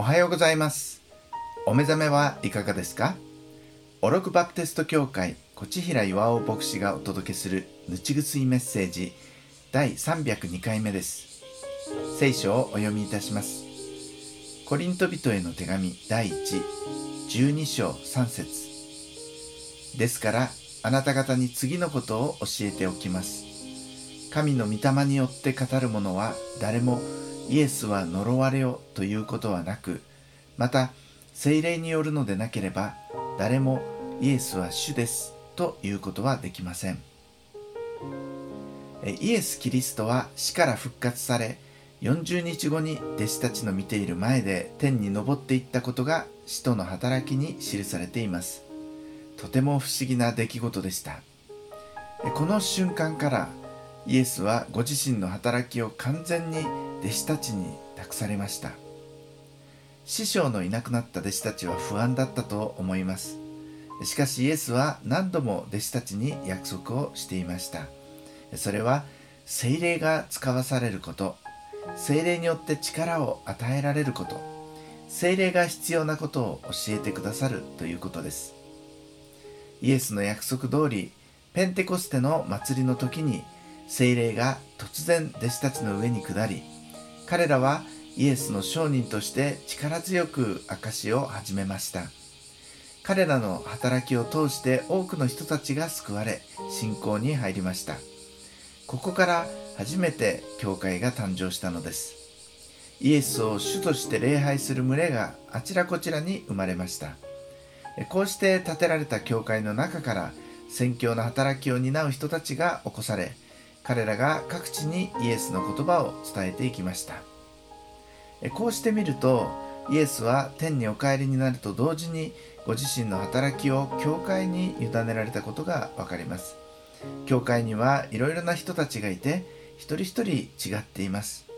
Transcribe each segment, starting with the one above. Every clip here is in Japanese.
おはようございます。お目覚めはいかがですか？オロクバプテスト教会越平岩尾牧師がお届けするぬちぐすいメッセージ第302回目です。聖書をお読みいたします。コリント人への手紙第112章3節。ですからあなた方に次のことを教えておきます。神の御霊によって語る者は誰もイエスは呪われよということはなくまた精霊によるのでなければ誰もイエスは主ですということはできません。イエス・キリストは死から復活され40日後に弟子たちの見ている前で天に昇っていったことが使徒の働きに記されています。とても不思議な出来事でした。この瞬間からイエスはご自身の働きを完全に弟子たちに託されました。師匠のいなくなった弟子たちは不安だったと思います。しかしイエスは何度も弟子たちに約束をしていました。それは精霊が使わされること。精霊によって力を与えられること。精霊が必要なことを教えてくださるということです。イエスの約束通りペンテコステの祭りの時に精霊が突然弟子たちの上に下り彼らはイエスの商人として力強く証を始めました。彼らの働きを通して多くの人たちが救われ信仰に入りました。ここから初めて教会が誕生したのです。イエスを主として礼拝する群れがあちらこちらに生まれました。こうして建てられた教会の中から宣教の働きを担う人たちが起こされ彼らが各地にイエスの言葉を伝えていきました。こうしてみるとイエスは天にお帰りになると同時にご自身の働きを教会に委ねられたことが分かります。教会にはいろいろな人たちがいて一人一人違っています。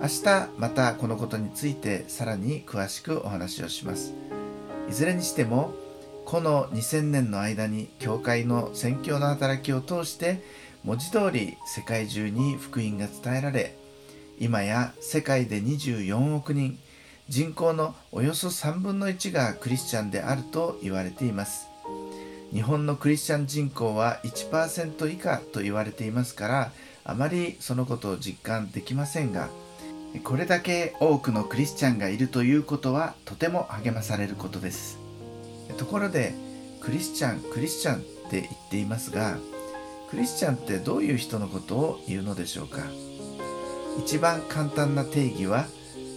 明日またこのことについてさらに詳しくお話をします。いずれにしてもこの2000年の間に教会の宣教の働きを通して文字通り世界中に福音が伝えられ今や世界で24億人人口のおよそ3分の1がクリスチャンであると言われています。日本のクリスチャン人口は1%以下と言われていますからあまりそのことを実感できませんがこれだけ多くのクリスチャンがいるということはとても励まされることです。ところでクリスチャンクリスチャンって言っていますがクリスチャンってどういう人のことを言うのでしょうか？一番簡単な定義は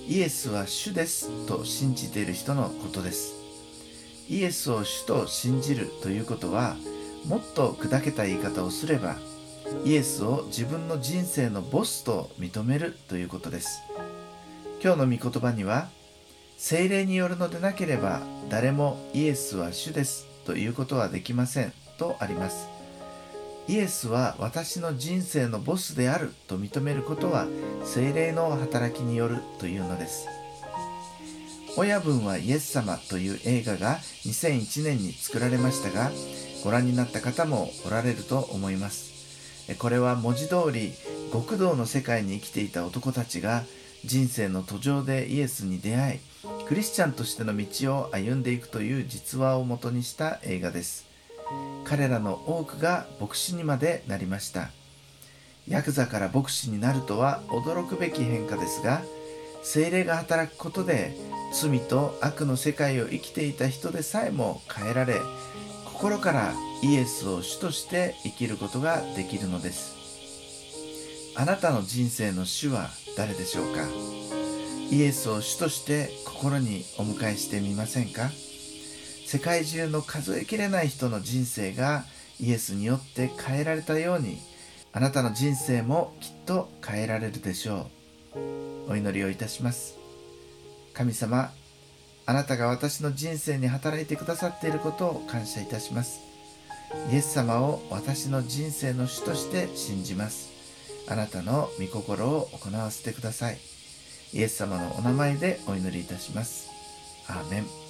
イエスは主ですと信じている人のことです。イエスを主と信じるということはもっと砕けた言い方をすればイエスを自分の人生のボスと認めるということです。今日の御言葉には精霊によるのでなければ誰もイエスは主ですということはできませんとあります。イエスは私の人生のボスであると認めることは精霊の働きによるというのです。親分はイエス様という映画が2001年に作られましたがご覧になった方もおられると思います。これは文字通り極道の世界に生きていた男たちが人生の途上でイエスに出会いクリスチャンとしての道を歩んでいくという実話をもとにした映画です。彼らの多くが牧師にまでなりました。ヤクザから牧師になるとは驚くべき変化ですが精霊が働くことで罪と悪の世界を生きていた人でさえも変えられ心からイエスを主として生きることができるのです。あなたの人生の主は誰でしょうか？イエスを主として心にお迎えしてみませんか？世界中の数えきれない人の人生がイエスによって変えられたようにあなたの人生もきっと変えられるでしょう。お祈りをいたします。神様あなたが私の人生に働いてくださっていることを感謝いたします。イエス様を私の人生の主として信じます。あなたの御心を行わせてください。イエス様のお名前でお祈りいたします。アーメン。